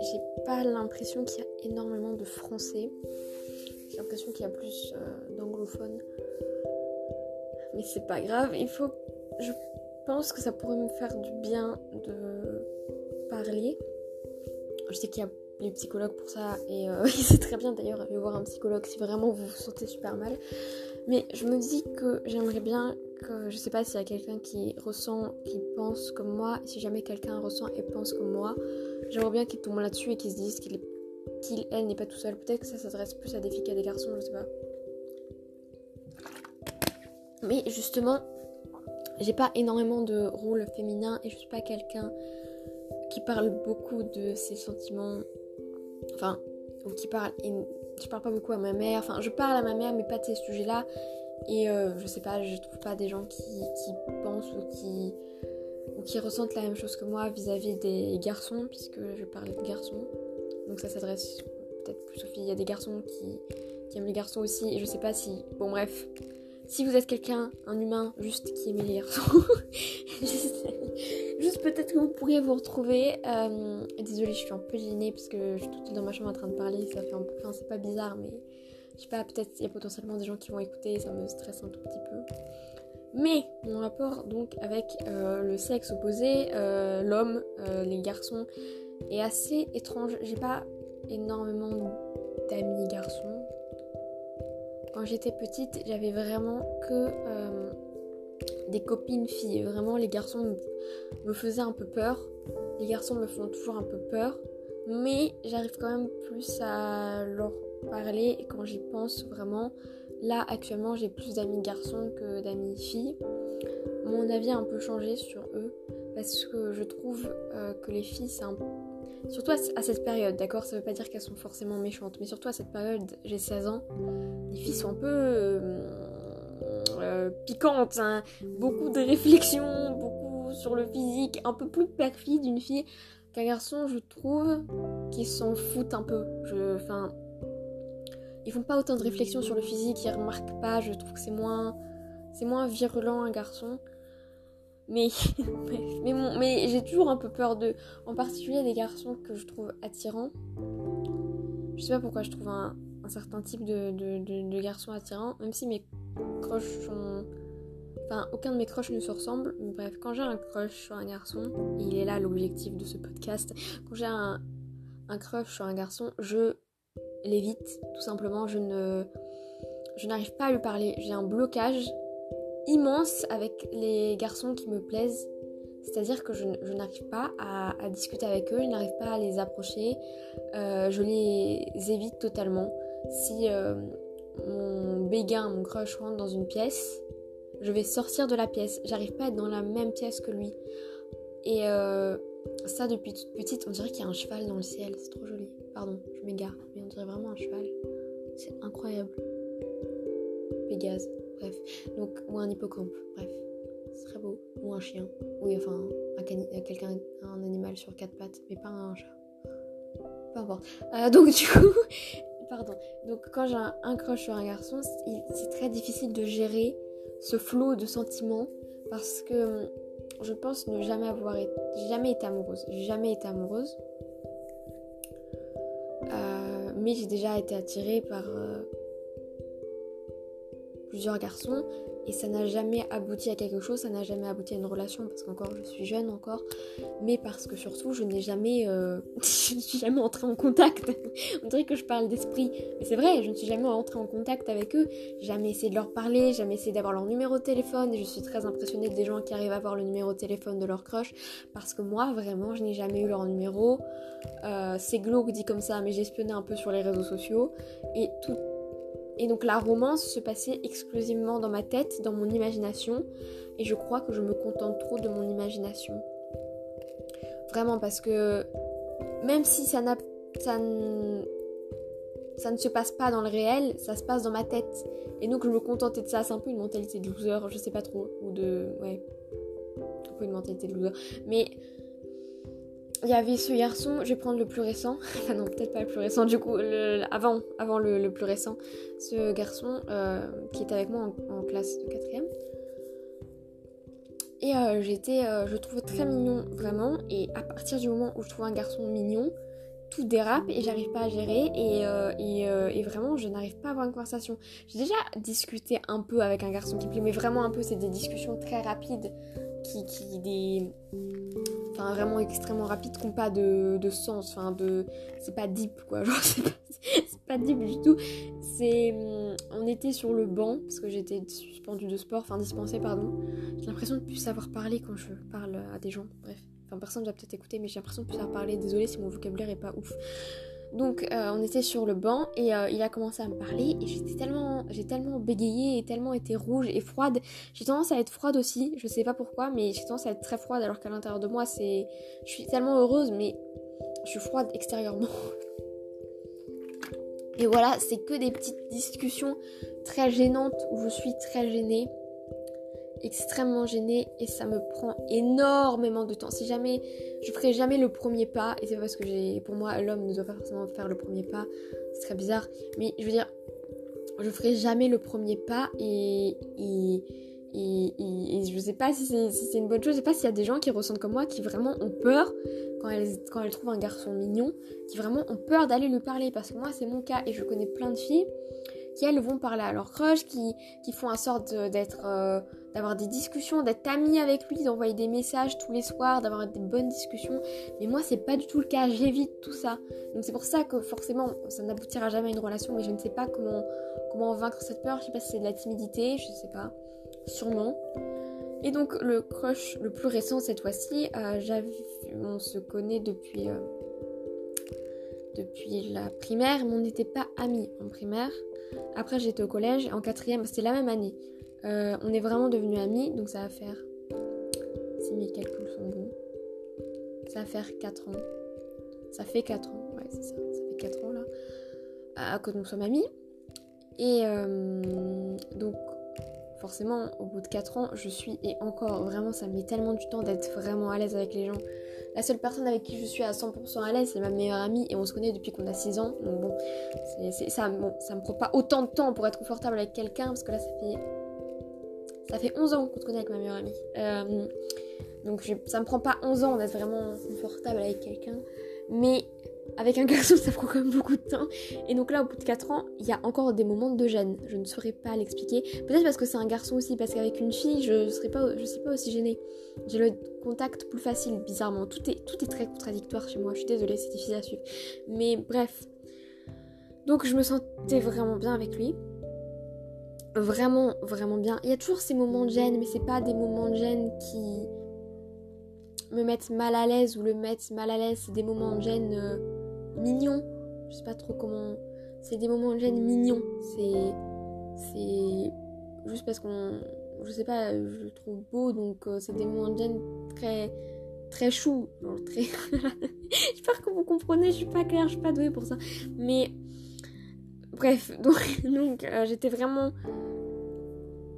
J'ai pas l'impression qu'il y a énormément de français. J'ai l'impression qu'il y a plus euh, d'anglophones. Mais c'est pas grave, il faut. Je pense que ça pourrait me faire du bien de parler. Je sais qu'il y a les psychologues pour ça et euh, c'est très bien d'ailleurs aller voir un psychologue si vraiment vous vous sentez super mal. Mais je me dis que j'aimerais bien je sais pas s'il y a quelqu'un qui ressent, qui pense comme moi. Si jamais quelqu'un ressent et pense comme moi, j'aimerais bien qu'il tombe là-dessus et qu'il se dise qu'il qu'il elle n'est pas tout seul. Peut-être que ça s'adresse plus à des filles qu'à des garçons, je sais pas. Mais justement, j'ai pas énormément de rôle féminin et je suis pas quelqu'un qui parle beaucoup de ses sentiments enfin, ou qui parle, je parle pas beaucoup à ma mère, enfin, je parle à ma mère, mais pas de ces sujets-là. Et euh, je sais pas, je trouve pas des gens qui, pensent ou qui, ou qui ressentent la même chose que moi vis-à-vis des garçons, puisque je parlais de garçons. Donc ça s'adresse peut-être plus aux filles. Il y a des garçons qui, qui aiment les garçons aussi, et je sais pas si. Bon, bref. Si vous êtes quelqu'un, un humain, juste qui aime les garçons, juste, peut-être que vous pourriez vous retrouver. Euh, désolée, je suis un peu gênée parce que je suis toute dans ma chambre en train de parler. Ça fait. Enfin, c'est pas bizarre, mais je sais pas, peut-être il y a potentiellement des gens qui vont écouter ça me stresse un tout petit peu. Mais mon rapport donc avec euh, le sexe opposé, euh, l'homme, les garçons, est assez étrange. J'ai pas énormément d'amis garçons quand j'étais petite, j'avais vraiment que euh, des copines filles. Vraiment, les garçons me, faisaient un peu peur. Les garçons me font toujours un peu peur. Mais j'arrive quand même plus à leur parler. Et quand j'y pense vraiment, là actuellement, j'ai plus d'amis garçons que d'amis filles. Mon avis a un peu changé sur eux. Parce que je trouve euh, que les filles, c'est un Surtout à cette période, d'accord? Ça veut pas dire qu'elles sont forcément méchantes, mais surtout à cette période, j'ai 16 ans, les filles sont un peu euh, euh, piquantes, hein. beaucoup de réflexions, beaucoup sur le physique, un peu plus perfide d'une fille qu'un garçon, je trouve, qui s'en foutent un peu. Enfin, ils font pas autant de réflexions sur le physique, ils remarquent pas, je trouve que c'est moins, c'est moins virulent un garçon. Mais, mais, mais j'ai toujours un peu peur de, en particulier des garçons que je trouve attirants. Je sais pas pourquoi je trouve un, certain type de, de, garçons attirants, même si mes crushs sont... Enfin, aucun de mes crushs ne se ressemble. Bref, quand j'ai un crush sur un garçon, il est là l'objectif de ce podcast, quand j'ai un, un crush sur un garçon, je l'évite, tout simplement. Je ne... Je n'arrive pas à lui parler. J'ai un blocage immense avec les garçons qui me plaisent. C'est-à-dire que je, n'arrive pas à, discuter avec eux, je n'arrive pas à les approcher, euh, je les évite totalement. Si euh, mon béguin, mon crush rentre dans une pièce, je vais sortir de la pièce. J'arrive pas à être dans la même pièce que lui. Euh, ça, depuis toute petite, on dirait qu'il y a un cheval dans le ciel. C'est trop joli. Pardon, je m'égare, mais on dirait vraiment un cheval. C'est incroyable. Pégase bref. Donc, ou un hippocampe, bref. C'est très beau. Ou un chien. Oui, enfin, un quelqu'un, un animal sur quatre pattes, mais pas un chat. Peu importe. Euh, donc, du coup, pardon. Donc, quand j'ai un, crush sur un garçon, c'est très difficile de gérer ce flot de sentiments parce que je pense ne jamais avoir été, jamais été amoureuse. J'ai jamais été amoureuse. Euh, mais j'ai déjà été attirée par, euh, plusieurs garçons et ça n'a jamais abouti à quelque chose, ça n'a jamais abouti à une relation parce qu'encore je suis jeune encore, mais parce que surtout je n'ai jamais, euh, je ne suis jamais entrée en contact. On dirait que je parle d'esprit, mais c'est vrai, je ne suis jamais entrée en contact avec eux, jamais essayé de leur parler, jamais essayé d'avoir leur numéro de téléphone. Et je suis très impressionnée des gens qui arrivent à avoir le numéro de téléphone de leur crush parce que moi vraiment je n'ai jamais eu leur numéro. Euh, c'est glauque dit comme ça, mais j'ai espionné un peu sur les réseaux sociaux. Et tout et donc la romance se passait exclusivement dans ma tête, dans mon imagination. Et je crois que je me contente trop de mon imagination. Vraiment parce que même si ça, n'a, ça, ça ne se passe pas dans le réel, ça se passe dans ma tête. Et donc je me contentais de ça. C'est un peu une mentalité de loser, je sais pas trop. Ou de... Ouais. Un une mentalité de loser. Mais il y avait ce garçon, je vais prendre le plus récent, non peut-être pas le plus récent du coup, avant, avant le, plus récent, ce garçon euh, qui était avec moi en, classe de quatrième. Et j'étais, je le trouvais très mignon vraiment. Et à partir du moment où je trouve un garçon mignon, tout dérape et j'arrive pas à gérer et, euh, euh, et, vraiment je n'arrive pas à avoir une conversation. J'ai déjà discuté un peu avec un garçon qui plaît, mais vraiment un peu, c'est des discussions très rapides qui, qui. Enfin vraiment extrêmement rapides qui n'ont pas de, de, sens, enfin de... C'est pas deep quoi, genre c'est pas, deep du tout. C'est... Hum, on était sur le banc parce que j'étais suspendue de sport, enfin dispensée pardon. J'ai l'impression de plus savoir parler quand je parle à des gens, bref. Enfin, personne va peut-être écouter, mais j'ai l'impression de plus savoir parler. Désolée si mon vocabulaire est pas ouf. Donc, euh, on était sur le banc et euh, il a commencé à me parler et j'étais tellement, j'ai tellement bégayé et tellement été rouge et froide. J'ai tendance à être froide aussi, je sais pas pourquoi, mais j'ai tendance à être très froide alors qu'à l'intérieur de moi, c'est, je suis tellement heureuse, mais je suis froide extérieurement. Et voilà, c'est que des petites discussions très gênantes où je suis très gênée extrêmement gênée et ça me prend énormément de temps. Si jamais je ferai jamais le premier pas, et c'est parce que j'ai pour moi l'homme ne doit pas forcément faire le premier pas, c'est très bizarre, mais je veux dire, je ferai jamais le premier pas et, et, et, je sais pas si c'est une bonne chose, je sais pas s'il y a des gens qui ressentent comme moi qui vraiment ont peur quand elles, quand elles trouvent un garçon mignon, qui vraiment ont peur d'aller lui parler parce que moi c'est mon cas et je connais plein de filles elles vont parler à leur crush, qui, qui font en sorte d'être, euh, d'avoir des discussions, d'être amies avec lui, d'envoyer des messages tous les soirs, d'avoir des bonnes discussions. Mais moi, c'est pas du tout le cas, j'évite tout ça. Donc c'est pour ça que forcément, ça n'aboutira jamais à une relation, mais je ne sais pas comment, comment vaincre cette peur. Je sais pas si c'est de la timidité, je sais pas, sûrement. Et donc le crush le plus récent cette fois-ci, euh, on se connaît depuis, euh, depuis la primaire, mais on n'était pas amis en primaire. Après, j'étais au collège. En quatrième, c'était la même année. Euh, on est vraiment devenus amis. Donc, ça va faire. Si mes calculs sont bons. Ça va faire 4 ans. Ça fait 4 ans. Ouais, c'est ça. Ça fait 4 ans là. À, que nous sommes amis. Et euh, donc, forcément, au bout de 4 ans, je suis. Et encore, vraiment, ça me met tellement du temps d'être vraiment à l'aise avec les gens. La seule personne avec qui je suis à 100% à l'aise, c'est ma meilleure amie et on se connaît depuis qu'on a 6 ans. Donc bon, ça, bon, ça me prend pas autant de temps pour être confortable avec quelqu'un parce que là, ça fait, ça fait 11 ans qu'on se connaît avec ma meilleure amie. Euh, donc ça me prend pas 11 ans d'être vraiment confortable avec quelqu'un. Mais avec un garçon, ça prend quand même beaucoup de temps. Et donc là, au bout de 4 ans, il y a encore des moments de gêne. Je ne saurais pas l'expliquer. Peut-être parce que c'est un garçon aussi, parce qu'avec une fille, je ne serais pas, suis pas aussi gênée. J'ai le contact plus facile, bizarrement. Tout est, tout est très contradictoire chez moi. Je suis désolée, c'est difficile à suivre. Mais bref. Donc je me sentais vraiment bien avec lui. Vraiment, vraiment bien. Il y a toujours ces moments de gêne, mais c'est pas des moments de gêne qui me mettent mal à l'aise ou le mettent mal à l'aise. C'est des moments de gêne. Euh, mignon. Je sais pas trop comment. C'est des moments de gêne mignons. C'est. C'est. Juste parce qu'on. Je sais pas, je le trouve beau, donc euh, c'est des moments de gêne très. Très chou. très. J'espère que vous comprenez, je suis pas claire, je suis pas douée pour ça. Mais. Bref, donc, donc euh, j'étais vraiment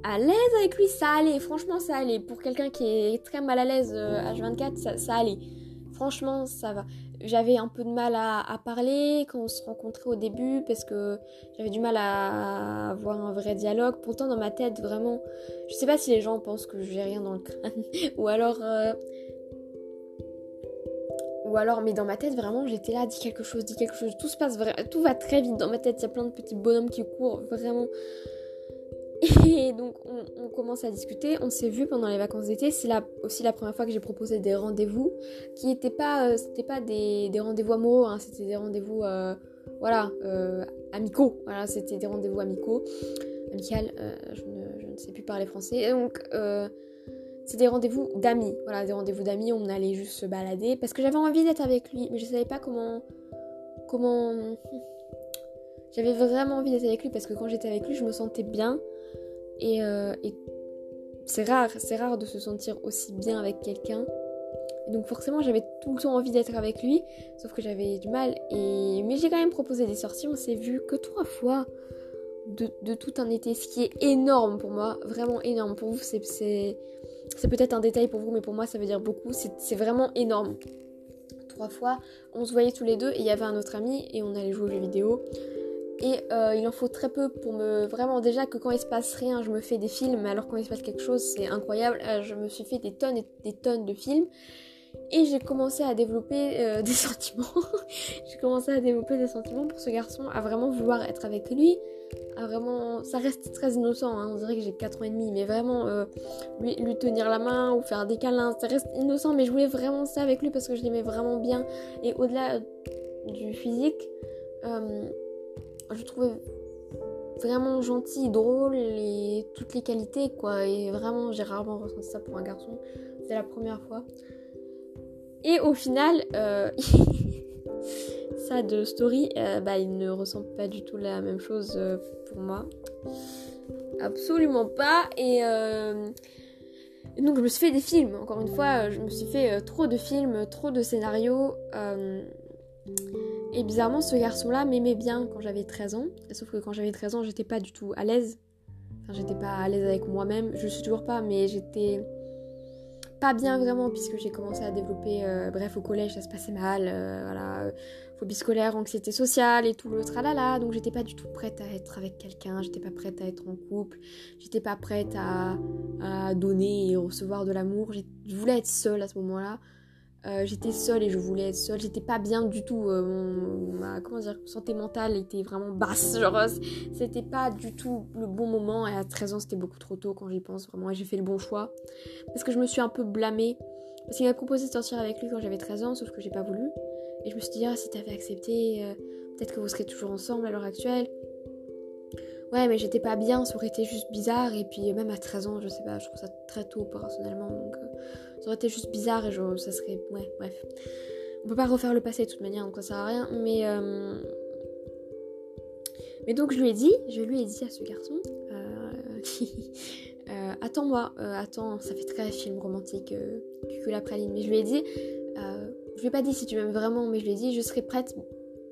à l'aise avec lui, ça allait, franchement ça allait. Pour quelqu'un qui est très mal à l'aise H24, euh, ça, ça, allait. Franchement, ça va j'avais un peu de mal à, parler quand on se rencontrait au début parce que j'avais du mal à avoir un vrai dialogue. Pourtant, dans ma tête, vraiment, je sais pas si les gens pensent que j'ai rien dans le crâne ou alors. Euh, ou alors, mais dans ma tête, vraiment, j'étais là, dis quelque chose, dis quelque chose. Tout se passe, tout va très vite dans ma tête. Il y a plein de petits bonhommes qui courent, vraiment. Et donc on, commence à discuter, on s'est vu pendant les vacances d'été, c'est aussi la première fois que j'ai proposé des rendez-vous qui n'étaient pas, euh, c'était pas des, rendez-vous amoureux, hein, c'était des rendez-vous euh, voilà, euh, amicaux, voilà, c'était des rendez-vous amicaux, amical, je ne, sais plus parler français, et donc c'est des rendez-vous d'amis, voilà, des rendez-vous d'amis, on allait juste se balader parce que j'avais envie d'être avec lui, mais je savais pas comment, comment, j'avais vraiment envie d'être avec lui parce que quand j'étais avec lui, je me sentais bien. Euh, et, c'est rare, c'est rare de se sentir aussi bien avec quelqu'un. donc forcément j'avais tout le temps envie d'être avec lui, sauf que j'avais du mal. Mais j'ai quand même proposé des sorties. On s'est vu que trois fois de, tout un été, ce qui est énorme pour moi, vraiment énorme. Pour vous c'est c'est peut-être un détail pour vous, mais pour moi ça veut dire beaucoup. C'est vraiment énorme. Trois fois, on se voyait tous les deux et il y avait un autre ami et on allait jouer aux jeux vidéo. Et euh, il en faut très peu pour me... Vraiment déjà que quand il se passe rien, je me fais des films, alors quand il se passe quelque chose, c'est incroyable. Euh, je me suis fait des tonnes et des tonnes de films. Et j'ai commencé à développer euh, des sentiments. j'ai commencé à développer des sentiments pour ce garçon, à vraiment vouloir être avec lui. À vraiment... Ça reste très innocent, hein. on dirait que j'ai 4 ans et demi, mais vraiment lui, lui, tenir la main ou faire des câlins, ça reste innocent, mais je voulais vraiment ça avec lui parce que je l'aimais vraiment bien. Et au-delà du physique, je trouvais vraiment gentil, drôle et toutes les qualités quoi. Et vraiment, j'ai rarement ressenti ça pour un garçon. C'est la première fois. Et au final, euh, ça de story, euh, bah, il ne ressent pas du tout la même chose euh, pour moi. Absolument pas. Et donc je me suis fait des films. Encore une fois, je me suis fait trop de films, trop de scénarios. Et bizarrement, ce garçon-là m'aimait bien quand j'avais 13 ans. Sauf que quand j'avais 13 ans, j'étais pas du tout à l'aise. Enfin, j'étais pas à l'aise avec moi-même. Je suis toujours pas, mais j'étais pas bien vraiment puisque j'ai commencé à développer. Euh, bref, au collège, ça se passait mal. Euh, voilà, phobie scolaire, anxiété sociale et tout le tralala. Donc, j'étais pas du tout prête à être avec quelqu'un. J'étais pas prête à être en couple. J'étais pas prête à, à donner et recevoir de l'amour. Je voulais être seule à ce moment-là. Euh, j'étais seule et je voulais être seule. J'étais pas bien du tout. Euh, mon, ma comment dire, santé mentale était vraiment basse. Genre, c'était pas du tout le bon moment. Et à 13 ans, c'était beaucoup trop tôt quand j'y pense vraiment. Et j'ai fait le bon choix. Parce que je me suis un peu blâmée. Parce qu'il m'a proposé de sortir avec lui quand j'avais 13 ans, sauf que j'ai pas voulu. Et je me suis dit, ah, si t'avais accepté, euh, peut-être que vous serez toujours ensemble à l'heure actuelle. Ouais, mais j'étais pas bien, ça aurait été juste bizarre. Et puis, même à 13 ans, je sais pas, je trouve ça très tôt personnellement. Donc, ça aurait été juste bizarre et genre, ça serait. Ouais, bref. On peut pas refaire le passé de toute manière, donc ça sert à rien. Mais. Euh, mais donc je lui ai dit, je lui ai dit à ce garçon, euh... euh attends-moi, euh, attends, ça fait très film romantique, que la praline, mais je lui ai dit, je lui ai pas dit si tu m'aimes vraiment, mais je lui ai dit, je serai prête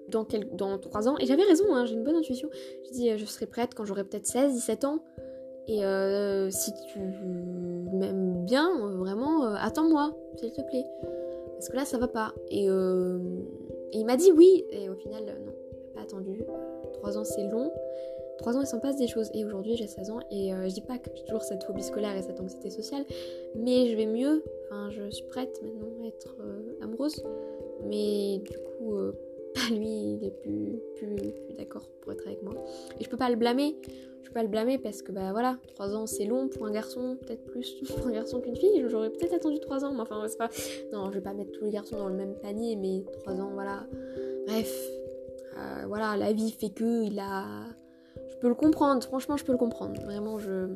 dans, quel... dans 3 ans, et j'avais raison, hein, j'ai une bonne intuition, je dit, je serai prête quand j'aurai peut-être 16, 17 ans, et euh, si tu bien, vraiment, euh, attends-moi, s'il te plaît. Parce que là, ça va pas. Et, euh, il m'a dit oui. Et au final, non, pas attendu. Trois ans, c'est long. Trois ans, il s'en passe des choses. Et aujourd'hui, j'ai 16 ans. Et je dis pas que j'ai toujours cette phobie scolaire et cette anxiété sociale. Mais je vais mieux. Enfin, je suis prête maintenant à être amoureuse. Mais du coup, pas lui, il est plus, plus, plus d'accord pour être avec moi. Et je peux pas le blâmer je peux pas le blâmer parce que bah voilà, 3 ans c'est long pour un garçon, peut-être plus pour un garçon qu'une fille. J'aurais peut-être attendu 3 ans, mais enfin c'est pas. Non, je vais pas mettre tous les garçons dans le même panier, mais 3 ans, voilà. Bref, euh, voilà, la vie fait que il a. Je peux le comprendre, franchement, je peux le comprendre. Vraiment, je.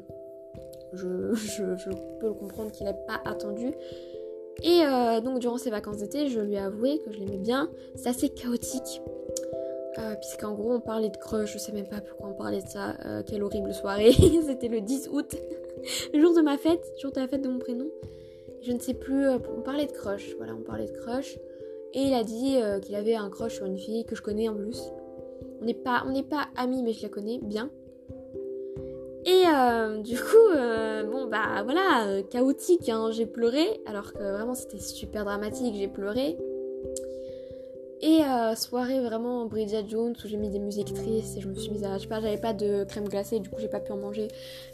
Je, peux le comprendre qu'il n'a pas attendu. Et euh, donc durant ses vacances d'été, je lui ai avoué que je l'aimais bien. C'est assez chaotique. Euh, puisqu'en gros on parlait de crush, je sais même pas pourquoi on parlait de ça, euh, quelle horrible soirée, c'était le 10 août, le jour de ma fête, jour de la fête de mon prénom, je ne sais plus, on parlait de crush, voilà on parlait de crush, et il a dit qu'il avait un crush sur une fille que je connais en plus, on n'est pas, on n'est pas amis mais je la connais bien, et du coup, bon bah voilà, chaotique, hein, j'ai pleuré, alors que vraiment c'était super dramatique, j'ai pleuré, et euh, soirée vraiment Bridget Jones où j'ai mis des musiques tristes et je me suis mise à. Je sais pas, j'avais pas de crème glacée, du coup j'ai pas pu en manger.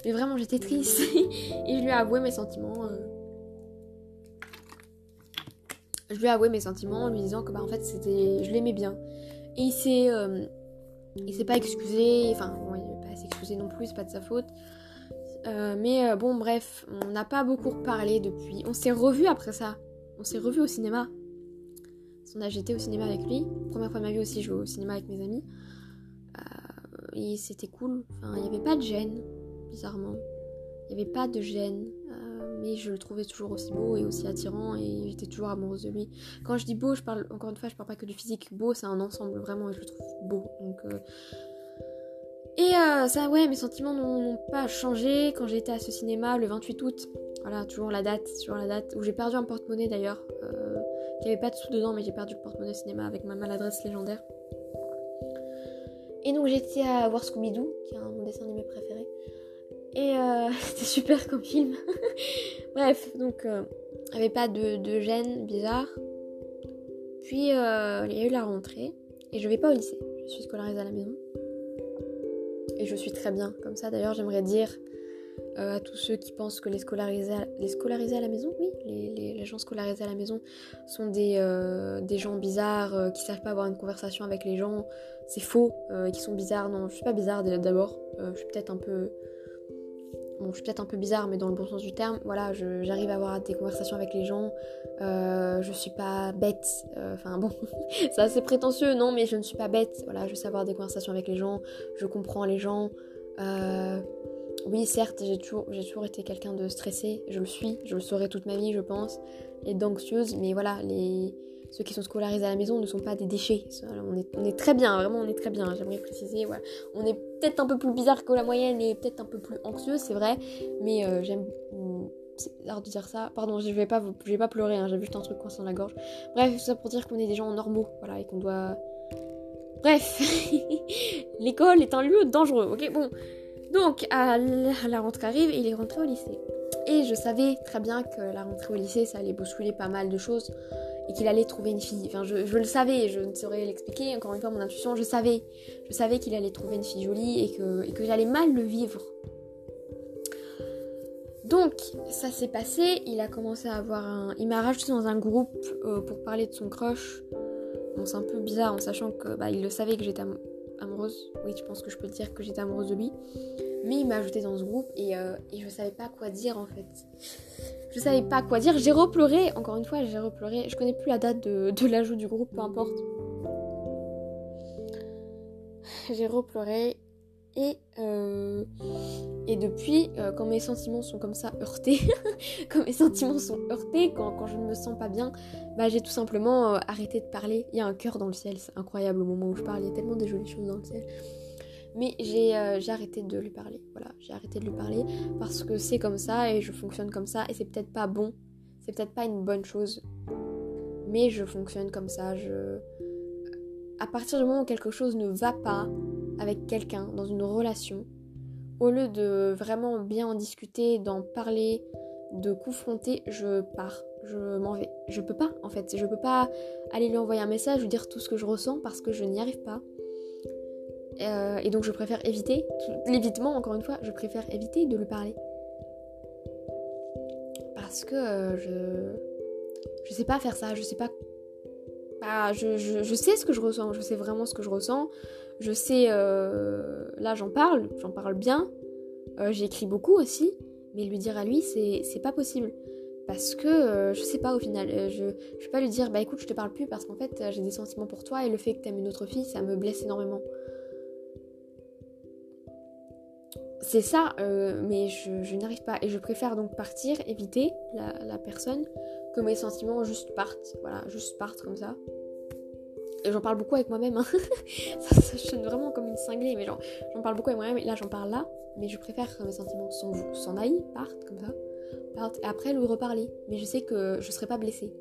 Mais vraiment j'étais triste et je lui ai avoué mes sentiments. Euh. Je lui ai avoué mes sentiments en lui disant que bah en fait c'était. Je l'aimais bien. Et il s'est. Euh, il s'est pas excusé, enfin s'excuser non plus, c'est pas de sa faute. mais bon, bref, on n'a pas beaucoup reparlé depuis. On s'est revu après ça. On s'est revu au cinéma son âge, j'étais au cinéma avec lui. Première fois de ma vie aussi, je vais au cinéma avec mes amis. Euh, et c'était cool. Enfin, il n'y avait pas de gêne, bizarrement. Il n'y avait pas de gêne. Euh, mais je le trouvais toujours aussi beau et aussi attirant et j'étais toujours amoureuse de lui. Quand je dis beau, je parle, encore une fois, je parle pas que du physique. Beau, c'est un ensemble, vraiment, et je le trouve beau. Donc. Euh, et ça, ouais, mes sentiments n'ont pas changé quand j'étais à ce cinéma le 28 août. Voilà, toujours la date, toujours la date où j'ai perdu un porte-monnaie d'ailleurs. Il n'y avait pas de sous dedans, mais j'ai perdu le porte-monnaie cinéma avec ma maladresse légendaire. Et donc j'étais à voir Scooby-Doo, qui est un mon dessin animé préféré. Et euh, c'était super comme film. Bref, donc euh, avait pas de, de, gêne bizarre. Puis euh, il y a eu la rentrée. Et je vais pas au lycée, je suis scolarisée à la maison. Et je suis très bien comme ça. D'ailleurs, j'aimerais dire euh, à tous ceux qui pensent que les scolariser à, les scolariser à la maison, oui, les, gens scolarisés à la maison sont des, euh, des gens bizarres euh, qui savent pas avoir une conversation avec les gens. C'est faux, et qui sont bizarres. Non, je suis pas bizarre d'abord. je suis peut-être un peu je suis peut-être un peu bizarre, mais dans le bon sens du terme, voilà, j'arrive à avoir des conversations avec les gens, euh, je suis pas bête, euh, enfin bon, c'est assez prétentieux, non, mais je ne suis pas bête, voilà, je sais avoir des conversations avec les gens, je comprends les gens, euh, oui, certes, j'ai toujours, toujours été quelqu'un de stressé, je le suis, je le serai toute ma vie, je pense, et d'anxieuse, mais voilà, les ceux qui sont scolarisés à la maison ne sont pas des déchets. On est, très bien, vraiment on est très bien, j'aimerais préciser. On est peut-être un peu plus bizarre que la moyenne et peut-être un peu plus anxieux, c'est vrai, mais euh, j'aime... C'est rare de dire ça. Pardon, je vais pas, je vais pas pleurer, hein, j'ai juste un truc coincé dans la gorge. Bref, c'est ça pour dire qu'on est des gens normaux, voilà, et qu'on doit... Bref, l'école est un lieu dangereux, ok Bon, donc la rentrée arrive et il est rentré au lycée. Et je savais très bien que la rentrée au lycée, ça allait bousculer pas mal de choses qu'il allait trouver une fille. Enfin, je, le savais, je ne saurais l'expliquer. Encore une fois, mon intuition, je savais. Je savais qu'il allait trouver une fille jolie et que, et que j'allais mal le vivre. Donc, ça s'est passé. Il a commencé à avoir un. Il m'a rajouté dans un groupe euh, pour parler de son crush. Bon, c'est un peu bizarre en sachant que bah, il le savait que j'étais amoureuse. Oui, je pense que je peux dire que j'étais amoureuse de lui. Mais il m'a ajouté dans ce groupe et, euh, et je savais pas quoi dire en fait. Je savais pas quoi dire. J'ai repleuré, encore une fois, j'ai repleuré. Je connais plus la date de, de l'ajout du groupe, peu importe. J'ai repleuré. Et, euh, et depuis, euh, quand mes sentiments sont comme ça heurtés, quand mes sentiments sont heurtés, quand, quand je ne me sens pas bien, bah, j'ai tout simplement arrêté de parler. Il y a un cœur dans le ciel, c'est incroyable au moment où je parle, il y a tellement de jolies choses dans le ciel. Mais euh, j'ai arrêté de lui parler. Voilà, j'ai arrêté de lui parler parce que c'est comme ça et je fonctionne comme ça et c'est peut-être pas bon. C'est peut-être pas une bonne chose. Mais je fonctionne comme ça. Je... À partir du moment où quelque chose ne va pas avec quelqu'un dans une relation, au lieu de vraiment bien en discuter, d'en parler, de confronter, je pars, je m'en vais. Je peux pas en fait, je peux pas aller lui envoyer un message, lui dire tout ce que je ressens parce que je n'y arrive pas. Euh, et donc je préfère éviter, l'évitement encore une fois, je préfère éviter de lui parler. Parce que euh, je... Je sais pas faire ça, je sais pas... Bah, je, je, sais ce que je ressens, je sais vraiment ce que je ressens. Je sais... Euh, là j'en parle, j'en parle bien. J'écris beaucoup aussi. Mais lui dire à lui, c'est pas possible. Parce que je sais pas au final, je, je vais pas lui dire bah écoute je te parle plus parce qu'en fait j'ai des sentiments pour toi et le fait que t'aimes une autre fille ça me blesse énormément. C'est ça, euh, mais je, n'arrive pas. Et je préfère donc partir, éviter la, personne, que mes sentiments juste partent. Voilà, juste partent comme ça. Et j'en parle beaucoup avec moi-même. Hein. ça, ça sonne vraiment comme une cinglée, mais j'en parle beaucoup avec moi-même. Et là, j'en parle là. Mais je préfère que mes sentiments s'en aillent, partent comme ça. Partent, et après, lui reparler. Mais je sais que je serai pas blessée.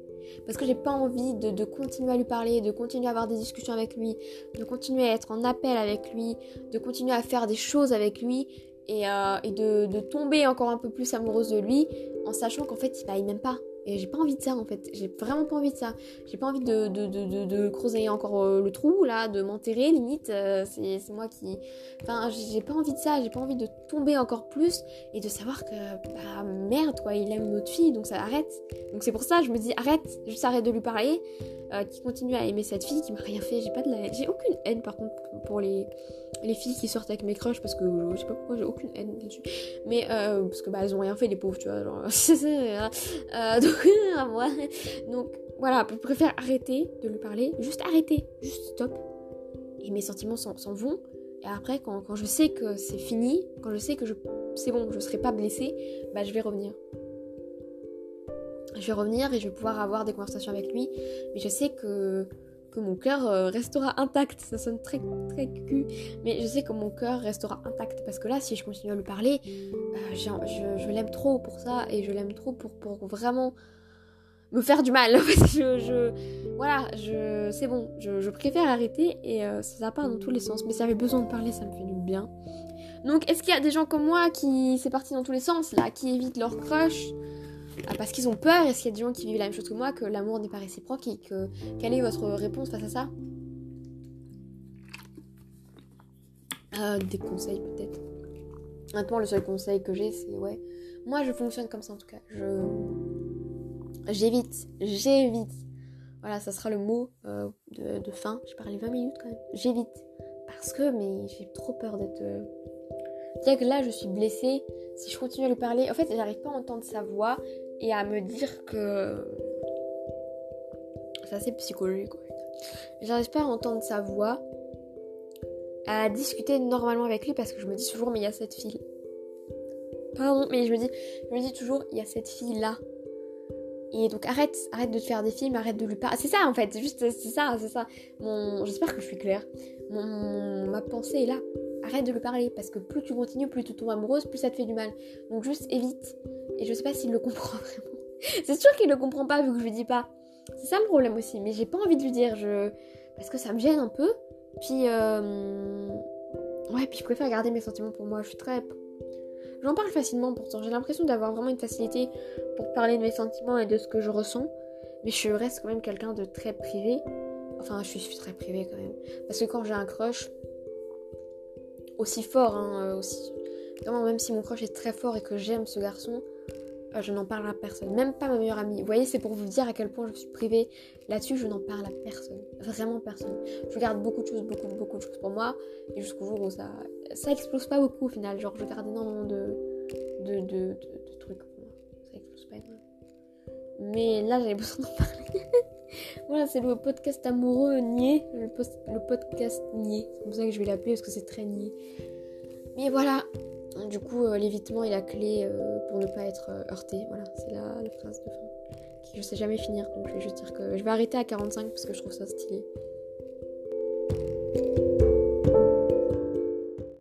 Parce que j'ai pas envie de, de, continuer à lui parler, de continuer à avoir des discussions avec lui, de continuer à être en appel avec lui, de continuer à faire des choses avec lui et, euh, de, tomber encore un peu plus amoureuse de lui en sachant qu'en fait il m'aime pas. Et j'ai pas envie de ça en fait, j'ai vraiment pas envie de ça. J'ai pas envie de, de, creuser encore euh, le trou là, de m'enterrer limite. Euh, c'est moi qui. Enfin, j'ai pas envie de ça, j'ai pas envie de tomber encore plus et de savoir que bah merde quoi, il aime notre fille donc ça arrête. Donc c'est pour ça je me dis arrête, juste arrête de lui parler. Euh, qui continue à aimer cette fille qui m'a rien fait. J'ai pas de la... j'ai aucune haine par contre pour les les filles qui sortent avec mes crushs parce que je sais pas pourquoi j'ai aucune haine dessus. Mais euh, parce que bah elles ont rien fait les pauvres, tu vois. donc moi, donc voilà, je préfère arrêter de lui parler, juste arrêter, juste stop. Et mes sentiments s'en vont. Et après, quand, je sais que c'est fini, quand je sais que c'est bon, je serai pas blessée, bah je vais revenir je vais revenir et je vais pouvoir avoir des conversations avec lui. Mais je sais que, que mon cœur euh, restera intact. Ça sonne très très cul, mais je sais que mon cœur restera intact parce que là, si je continue à lui parler, euh, je, l'aime trop pour ça et je l'aime trop pour, vraiment me faire du mal. je, voilà, je, c'est bon, je, préfère arrêter et euh, ça part dans tous les sens. Mais ça avait besoin de parler, ça me fait du bien. Donc, est-ce qu'il y a des gens comme moi qui c'est parti dans tous les sens là, qui évitent leur crush ah, parce qu'ils ont peur Est-ce qu'il y a des gens qui vivent la même chose que moi, que l'amour n'est pas réciproque et que quelle est votre réponse face à ça? Euh, des conseils peut-être. Maintenant, le seul conseil que j'ai, c'est ouais. Moi, je fonctionne comme ça en tout cas. Je. J'évite. J'évite. Voilà, ça sera le mot euh, de, fin. J'ai parlé 20 minutes quand même. J'évite. Parce que, mais j'ai trop peur d'être. Euh... que là, je suis blessée. Si je continue à lui parler, en fait, j'arrive pas à entendre sa voix et à me dire que. C'est assez psychologique. J'arrive pas à entendre sa voix à discuter normalement avec lui parce que je me dis toujours mais il y a cette fille. Pardon, mais je me dis, je me dis toujours il y a cette fille là. Et donc arrête, arrête de te faire des films, arrête de lui parler. C'est ça en fait, juste c'est ça, c'est ça. J'espère que je suis claire. Ma pensée est là. Arrête de lui parler parce que plus tu continues, plus tu tombes amoureuse, plus ça te fait du mal. Donc juste évite. Et je sais pas s'il le comprend vraiment. c'est sûr qu'il le comprend pas vu que je lui dis pas. C'est ça le problème aussi. Mais j'ai pas envie de lui dire, parce que ça me gêne un peu. Puis, euh... ouais, puis je préfère garder mes sentiments pour moi. Je suis très. J'en parle facilement pourtant. J'ai l'impression d'avoir vraiment une facilité pour parler de mes sentiments et de ce que je ressens. Mais je reste quand même quelqu'un de très privé. Enfin, je suis très privé quand même. Parce que quand j'ai un crush, aussi fort, hein, euh, même si mon crush est très fort et que j'aime ce garçon, euh, je n'en parle à personne, même pas ma meilleure amie. Vous voyez, c'est pour vous dire à quel point je suis privée là-dessus, je n'en parle à personne, vraiment personne. Je garde beaucoup de choses, beaucoup, beaucoup de choses pour moi, et jusqu'au jour où ça, ça explose pas beaucoup au final. Genre, je garde énormément de, de, de, trucs pour moi, ça explose pas énormément. Mais là, j'avais besoin d'en parler. voilà, c'est le podcast amoureux niais, le, podcast niais. C'est comme ça que je vais l'appeler parce que c'est très niais. Mais voilà, du coup, euh, l'évitement est la clé euh, pour ne pas être euh, heurté. Voilà, c'est la, la, phrase de fin. Je sais jamais finir, donc je que je vais arrêter à 45 parce que je trouve ça stylé.